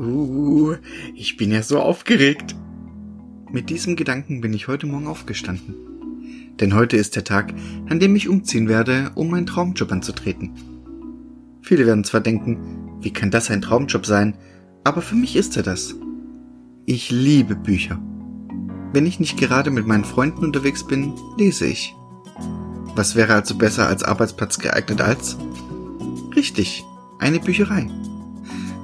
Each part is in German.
Uh, ich bin ja so aufgeregt. Mit diesem Gedanken bin ich heute Morgen aufgestanden. Denn heute ist der Tag, an dem ich umziehen werde, um meinen Traumjob anzutreten. Viele werden zwar denken, wie kann das ein Traumjob sein, aber für mich ist er das. Ich liebe Bücher. Wenn ich nicht gerade mit meinen Freunden unterwegs bin, lese ich. Was wäre also besser als Arbeitsplatz geeignet als? Richtig, eine Bücherei.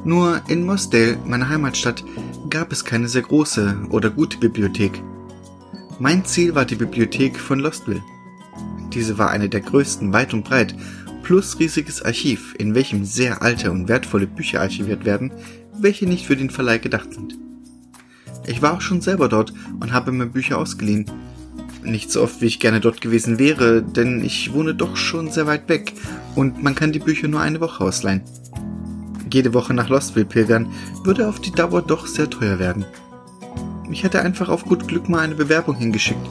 Nur in Mosdale, meiner Heimatstadt, gab es keine sehr große oder gute Bibliothek. Mein Ziel war die Bibliothek von Lostville. Diese war eine der größten weit und breit, plus riesiges Archiv, in welchem sehr alte und wertvolle Bücher archiviert werden, welche nicht für den Verleih gedacht sind. Ich war auch schon selber dort und habe mir Bücher ausgeliehen. Nicht so oft, wie ich gerne dort gewesen wäre, denn ich wohne doch schon sehr weit weg und man kann die Bücher nur eine Woche ausleihen. Jede Woche nach Lostville pilgern würde auf die Dauer doch sehr teuer werden. Ich hätte einfach auf gut Glück mal eine Bewerbung hingeschickt.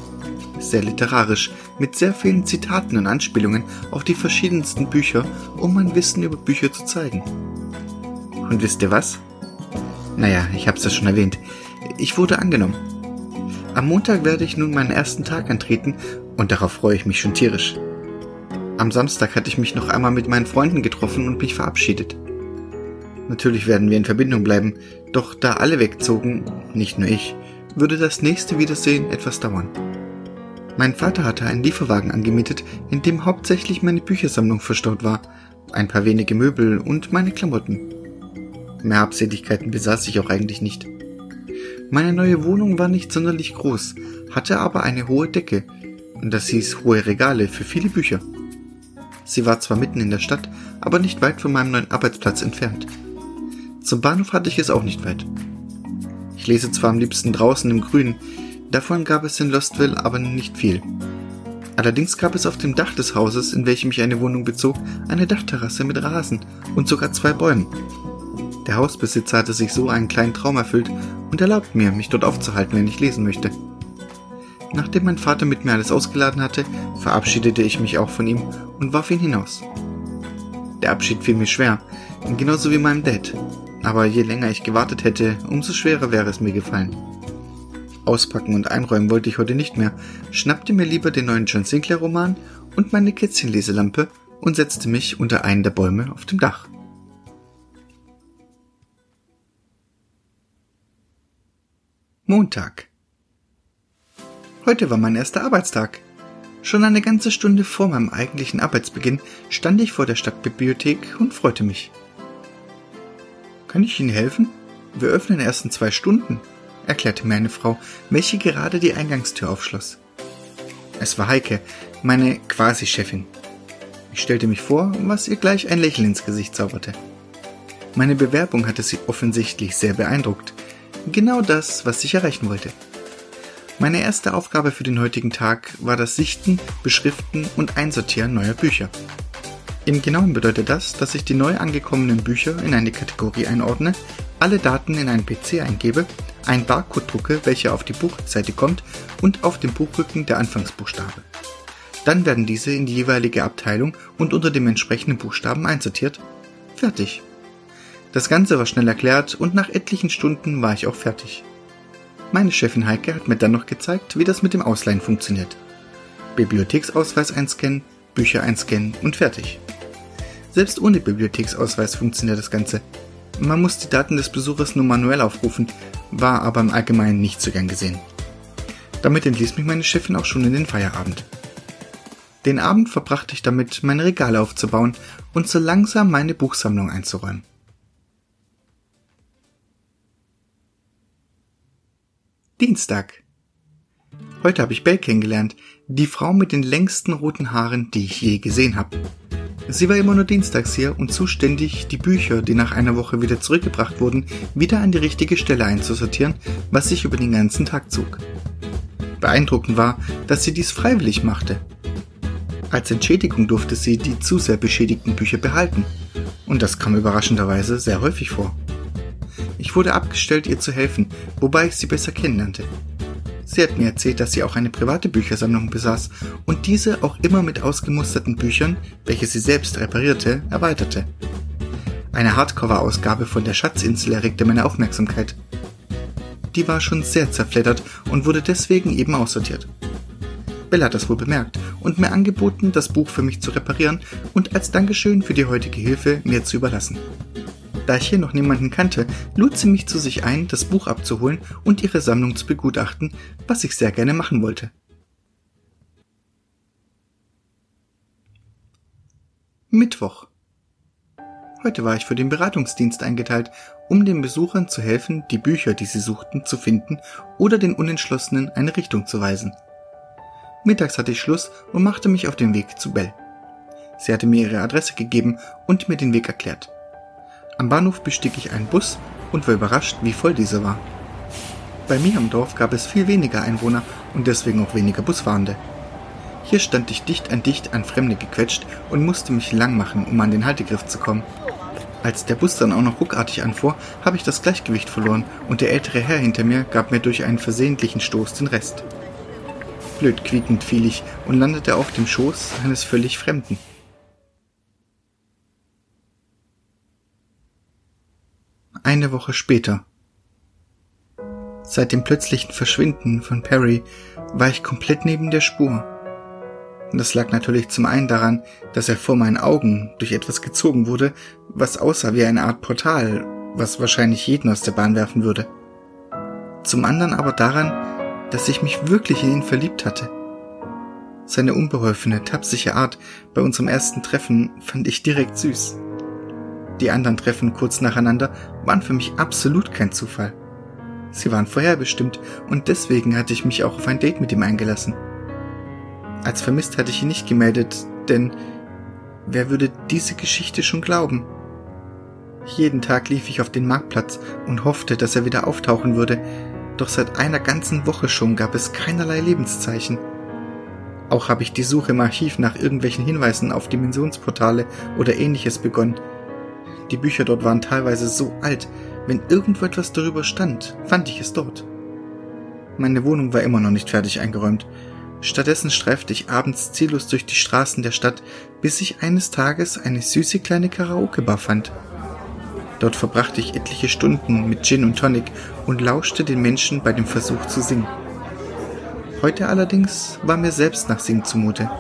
Sehr literarisch, mit sehr vielen Zitaten und Anspielungen auf die verschiedensten Bücher, um mein Wissen über Bücher zu zeigen. Und wisst ihr was? Naja, ich hab's ja schon erwähnt. Ich wurde angenommen. Am Montag werde ich nun meinen ersten Tag antreten und darauf freue ich mich schon tierisch. Am Samstag hatte ich mich noch einmal mit meinen Freunden getroffen und mich verabschiedet. Natürlich werden wir in Verbindung bleiben, doch da alle wegzogen, nicht nur ich, würde das nächste Wiedersehen etwas dauern. Mein Vater hatte einen Lieferwagen angemietet, in dem hauptsächlich meine Büchersammlung verstaut war, ein paar wenige Möbel und meine Klamotten. Mehr Habseligkeiten besaß ich auch eigentlich nicht. Meine neue Wohnung war nicht sonderlich groß, hatte aber eine hohe Decke, und das hieß hohe Regale für viele Bücher. Sie war zwar mitten in der Stadt, aber nicht weit von meinem neuen Arbeitsplatz entfernt. Zum Bahnhof hatte ich es auch nicht weit. Ich lese zwar am liebsten draußen im Grünen, davon gab es in Lostville aber nicht viel. Allerdings gab es auf dem Dach des Hauses, in welchem ich eine Wohnung bezog, eine Dachterrasse mit Rasen und sogar zwei Bäumen. Der Hausbesitzer hatte sich so einen kleinen Traum erfüllt und erlaubt mir, mich dort aufzuhalten, wenn ich lesen möchte. Nachdem mein Vater mit mir alles ausgeladen hatte, verabschiedete ich mich auch von ihm und warf ihn hinaus. Der Abschied fiel mir schwer, genauso wie meinem Dad, aber je länger ich gewartet hätte, umso schwerer wäre es mir gefallen. Auspacken und einräumen wollte ich heute nicht mehr, schnappte mir lieber den neuen John Sinclair Roman und meine Kätzchenleselampe und setzte mich unter einen der Bäume auf dem Dach. Montag. Heute war mein erster Arbeitstag. Schon eine ganze Stunde vor meinem eigentlichen Arbeitsbeginn stand ich vor der Stadtbibliothek und freute mich. Kann ich Ihnen helfen? Wir öffnen erst in zwei Stunden, erklärte mir eine Frau, welche gerade die Eingangstür aufschloss. Es war Heike, meine Quasi-Chefin. Ich stellte mich vor, was ihr gleich ein Lächeln ins Gesicht zauberte. Meine Bewerbung hatte sie offensichtlich sehr beeindruckt. Genau das, was ich erreichen wollte. Meine erste Aufgabe für den heutigen Tag war das Sichten, Beschriften und Einsortieren neuer Bücher. Im Genauen bedeutet das, dass ich die neu angekommenen Bücher in eine Kategorie einordne, alle Daten in einen PC eingebe, einen Barcode drucke, welcher auf die Buchseite kommt und auf dem Buchrücken der Anfangsbuchstabe. Dann werden diese in die jeweilige Abteilung und unter dem entsprechenden Buchstaben einsortiert. Fertig. Das Ganze war schnell erklärt und nach etlichen Stunden war ich auch fertig. Meine Chefin Heike hat mir dann noch gezeigt, wie das mit dem Ausleihen funktioniert. Bibliotheksausweis einscannen, Bücher einscannen und fertig. Selbst ohne Bibliotheksausweis funktioniert das Ganze. Man muss die Daten des Besuchers nur manuell aufrufen, war aber im Allgemeinen nicht so gern gesehen. Damit entließ mich meine Chefin auch schon in den Feierabend. Den Abend verbrachte ich damit, meine Regale aufzubauen und so langsam meine Buchsammlung einzuräumen. Dienstag. Heute habe ich Belle kennengelernt, die Frau mit den längsten roten Haaren, die ich je gesehen habe. Sie war immer nur dienstags hier und zuständig, die Bücher, die nach einer Woche wieder zurückgebracht wurden, wieder an die richtige Stelle einzusortieren, was sich über den ganzen Tag zog. Beeindruckend war, dass sie dies freiwillig machte. Als Entschädigung durfte sie die zu sehr beschädigten Bücher behalten. Und das kam überraschenderweise sehr häufig vor. Ich wurde abgestellt, ihr zu helfen, wobei ich sie besser kennenlernte. Sie hat mir erzählt, dass sie auch eine private Büchersammlung besaß und diese auch immer mit ausgemusterten Büchern, welche sie selbst reparierte, erweiterte. Eine Hardcover-Ausgabe von der Schatzinsel erregte meine Aufmerksamkeit. Die war schon sehr zerfleddert und wurde deswegen eben aussortiert. Bella hat das wohl bemerkt und mir angeboten, das Buch für mich zu reparieren und als Dankeschön für die heutige Hilfe mir zu überlassen. Da ich hier noch niemanden kannte, lud sie mich zu sich ein, das Buch abzuholen und ihre Sammlung zu begutachten, was ich sehr gerne machen wollte. Mittwoch. Heute war ich für den Beratungsdienst eingeteilt, um den Besuchern zu helfen, die Bücher, die sie suchten, zu finden oder den Unentschlossenen eine Richtung zu weisen. Mittags hatte ich Schluss und machte mich auf den Weg zu Bell. Sie hatte mir ihre Adresse gegeben und mir den Weg erklärt. Am Bahnhof bestieg ich einen Bus und war überrascht, wie voll dieser war. Bei mir im Dorf gab es viel weniger Einwohner und deswegen auch weniger Busfahrende. Hier stand ich dicht an dicht an Fremde gequetscht und musste mich lang machen, um an den Haltegriff zu kommen. Als der Bus dann auch noch ruckartig anfuhr, habe ich das Gleichgewicht verloren und der ältere Herr hinter mir gab mir durch einen versehentlichen Stoß den Rest. Blöd quiekend fiel ich und landete auf dem Schoß eines völlig Fremden. Eine Woche später. Seit dem plötzlichen Verschwinden von Perry war ich komplett neben der Spur. Das lag natürlich zum einen daran, dass er vor meinen Augen durch etwas gezogen wurde, was aussah wie eine Art Portal, was wahrscheinlich jeden aus der Bahn werfen würde. Zum anderen aber daran, dass ich mich wirklich in ihn verliebt hatte. Seine unbeholfene, tapsige Art bei unserem ersten Treffen fand ich direkt süß. Die anderen Treffen kurz nacheinander waren für mich absolut kein Zufall. Sie waren vorherbestimmt und deswegen hatte ich mich auch auf ein Date mit ihm eingelassen. Als vermisst hatte ich ihn nicht gemeldet, denn wer würde diese Geschichte schon glauben? Jeden Tag lief ich auf den Marktplatz und hoffte, dass er wieder auftauchen würde, doch seit einer ganzen Woche schon gab es keinerlei Lebenszeichen. Auch habe ich die Suche im Archiv nach irgendwelchen Hinweisen auf Dimensionsportale oder ähnliches begonnen. Die Bücher dort waren teilweise so alt, wenn irgendwo etwas darüber stand, fand ich es dort. Meine Wohnung war immer noch nicht fertig eingeräumt, Stattdessen streifte ich abends ziellos durch die Straßen der Stadt, bis ich eines Tages eine süße kleine Karaoke-Bar fand. Dort verbrachte ich etliche Stunden mit Gin und Tonic und lauschte den Menschen bei dem Versuch zu singen. Heute allerdings war mir selbst nach Singen zumute.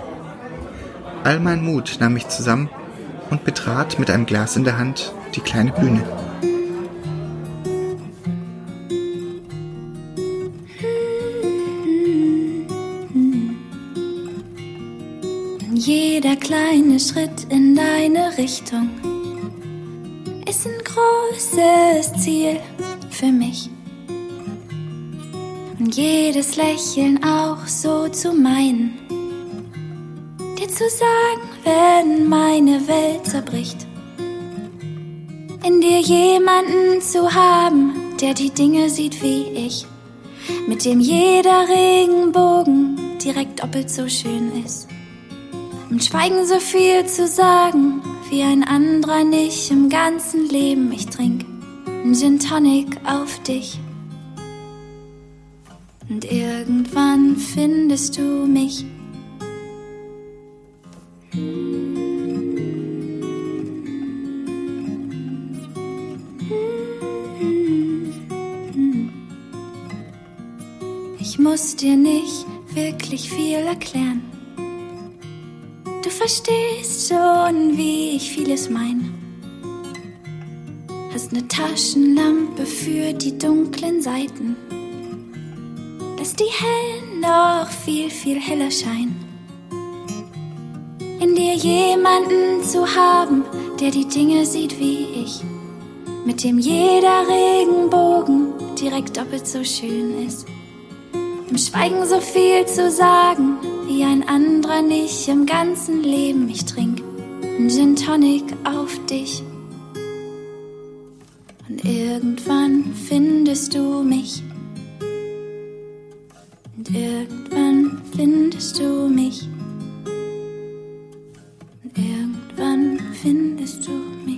All mein Mut nahm ich zusammen und betrat mit einem Glas in der Hand die kleine Bühne. Jeder kleine Schritt in deine Richtung ist ein großes Ziel für mich. Und jedes Lächeln auch so zu meinen, zu sagen, wenn meine Welt zerbricht. In dir jemanden zu haben, der die Dinge sieht wie ich, mit dem jeder Regenbogen direkt doppelt so schön ist. Im Schweigen so viel zu sagen, wie ein anderer nicht im ganzen Leben. Ich trink ein Gin Tonic auf dich. Und irgendwann findest du mich. Ich muss dir nicht wirklich viel erklären verstehst schon, wie ich vieles mein. Hast ne Taschenlampe für die dunklen Seiten. Lass die hellen noch viel, viel heller scheinen. Dir jemanden zu haben, der die Dinge sieht wie ich. Mit dem jeder Regenbogen direkt doppelt so schön ist. Im Schweigen so viel zu sagen, wie ein anderer nicht im ganzen Leben. Ich trink ein Gin Tonic auf dich. Und irgendwann findest du mich. Und irgendwann findest du mich. Und irgendwann findest du mich.